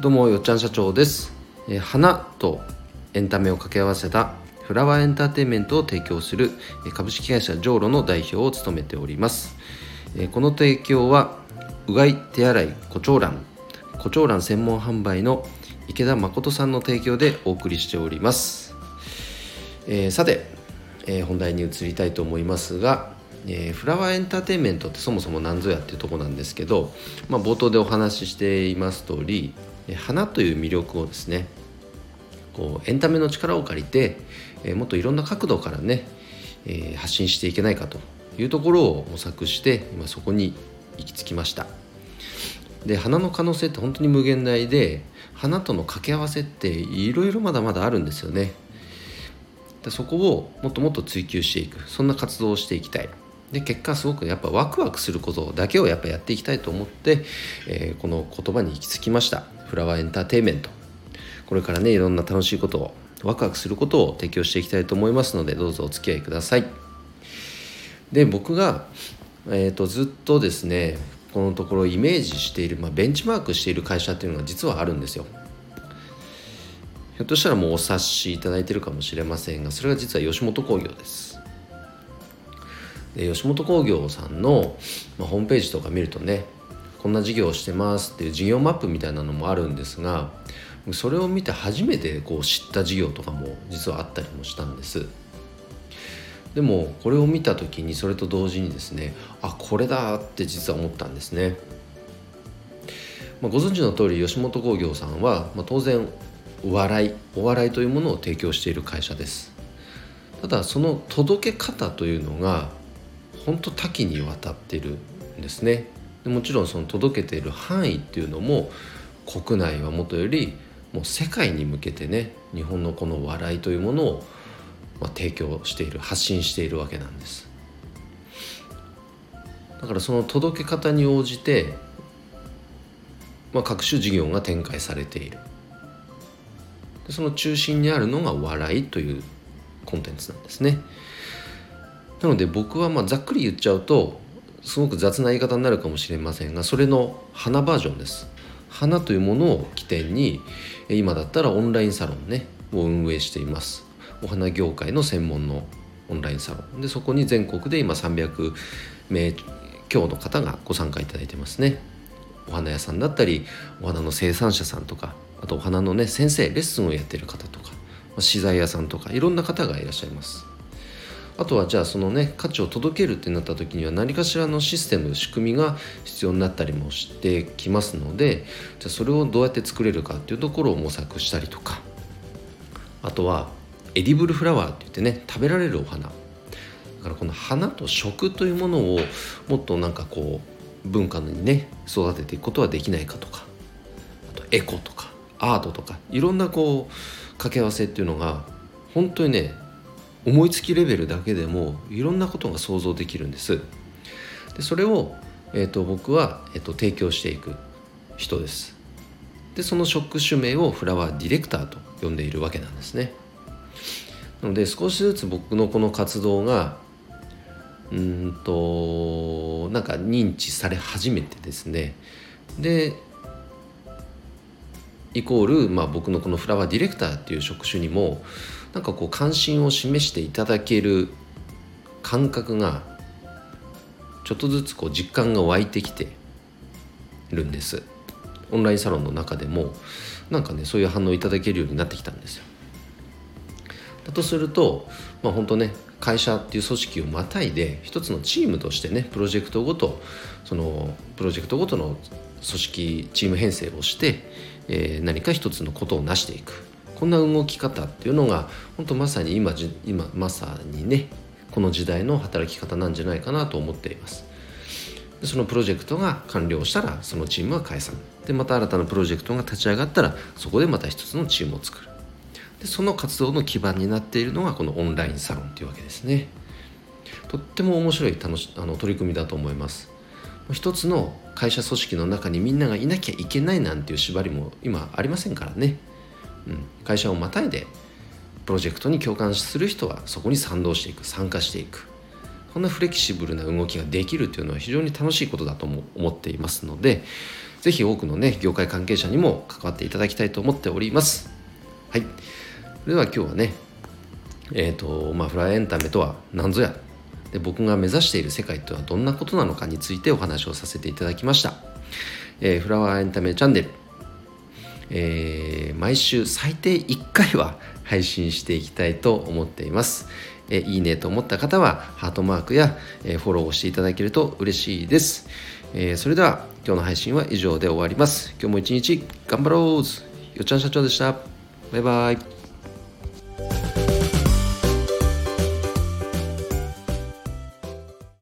どうもよっちゃん社長です、えー、花とエンタメを掛け合わせたフラワーエンターテインメントを提供する株式会社ジョーロの代表を務めております、えー、この提供はうがい手洗い胡蝶蘭胡蝶蘭専門販売の池田誠さんの提供でお送りしております、えー、さて、え本題に移りたいと思いますがえー、フラワーエンターテインメントってそもそも何ぞやっていうとこなんですけど、まあ、冒頭でお話ししています通り花という魅力をですねこうエンタメの力を借りて、え、もっといろんな角度からね、え、発信していけないかというところを模索して今そこに行き着きました。で花の可能性って本当に無限大で花との掛け合わせっていろいろまだまだあるんですよね。でそこをもっともっと追求していく。そんな活動をしていきたい。で結果すごくやっぱワクワクすることだけをやっぱやっていきたいと思って、えー、この言葉に行き着きました。フラワーエンターテインメントこれからねいろんな楽しいことをワクワクすることを提供していきたいと思いますのでどうぞお付き合いください。で僕が、えーと、ずっとですねこのところイメージしている、まあ、ベンチマークしている会社っていうのが実はあるんですよ。ひょっとしたらもうお察しいただいてるかもしれませんがそれが実は吉本興業です。で吉本興業さんの、まあ、ホームページとか見るとねこんな事業をしてますっていう事業マップみたいなのもあるんですがそれを見て初めてこう知った事業とかも実はあったりもしたんです。でもこれを見た時にそれと同時にですねあこれだって実は思ったんですね、まあ、ご存知の通り吉本興業さんは、まあ、当然お笑いお笑いというものを提供している会社です。ただその届け方というのが本当多岐にわたってるんですね。でもちろんその届けている範囲っていうのも国内はもとよりもう世界に向けてね日本のこの笑いというものを、まあ、提供している発信しているわけなんです。だからその届け方に応じて、まあ、各種事業が展開されている。でその中心にあるのが笑いというコンテンツなんですね。なので僕はまあざっくり言っちゃうとすごく雑な言い方になるかもしれませんがそれの花バージョンです。花というものを起点に今だったらオンラインサロンねを運営しています。お花業界の専門のオンラインサロン。でそこに全国で今300名強の方がご参加いただいてますね。お花屋さんだったりお花の生産者さんとかあとお花のね先生レッスンをやってる方とか資材屋さんとかいろんな方がいらっしゃいます。あとはじゃあそのね価値を届けるってなった時には何かしらのシステム仕組みが必要になったりもしてきますのでじゃあそれをどうやって作れるかっていうところを模索したりとか。あとはエディブルフラワーって言ってね食べられるお花。だからこの花と食というものをもっとなんかこう文化にね育てていくことはできないかとか。あとエコとかアートとかいろんなこう掛け合わせっていうのが本当にね思いつきレベルだけでもいろんなことが想像できるんです。でそれを、えーと、僕は、えーと、提供していく人です。でその職種名をフラワーディレクターと呼んでいるわけなんですね。なので少しずつ僕のこの活動がうんとなんか認知され始めてですね。でイコール、まあ、僕のこのフラワーディレクターっていう職種にもなんかこう関心を示していただける感覚がちょっとずつこう実感が湧いてきてるんです。オンラインサロンの中でもなんかねそういう反応いただけるようになってきたんですよ。だとするとまあ本当ね会社っていう組織をまたいで一つのチームとしてねプロジェクトごとそのプロジェクトごとの組織チーム編成をして、えー、何か一つのことを成していく。こんな動き方っていうのが本当まさに今今まさにねこの時代の働き方なんじゃないかなと思っています。そのプロジェクトが完了したらそのチームは解散。でまた新たなプロジェクトが立ち上がったらそこでまた一つのチームを作る。でその活動の基盤になっているのがこのオンラインサロンっていうわけですね。とっても面白い楽しあの取り組みだと思います。一つの会社組織の中にみんながいなきゃいけないなんていう縛りも今ありませんからね。うん、会社をまたいでプロジェクトに共感する人はそこに賛同していく参加していく。こんなフレキシブルな動きができるというのは非常に楽しいことだとも思っていますのでぜひ多くのね業界関係者にも関わっていただきたいと思っております。はい。では今日はねえっ、ー、とまあフライエンタメとは何ぞや。で僕が目指している世界とはどんなことなのかについてお話をさせていただきました、えー、フラワーエンタメチャンネル、えー、毎週最低1回は配信していきたいと思っています、えー、いいねと思った方はハートマークや、えフォローをしていただけると嬉しいです、えそれでは今日の配信は以上で終わります。今日も一日頑張ろう。よっちゃん社長でした。バイバイ。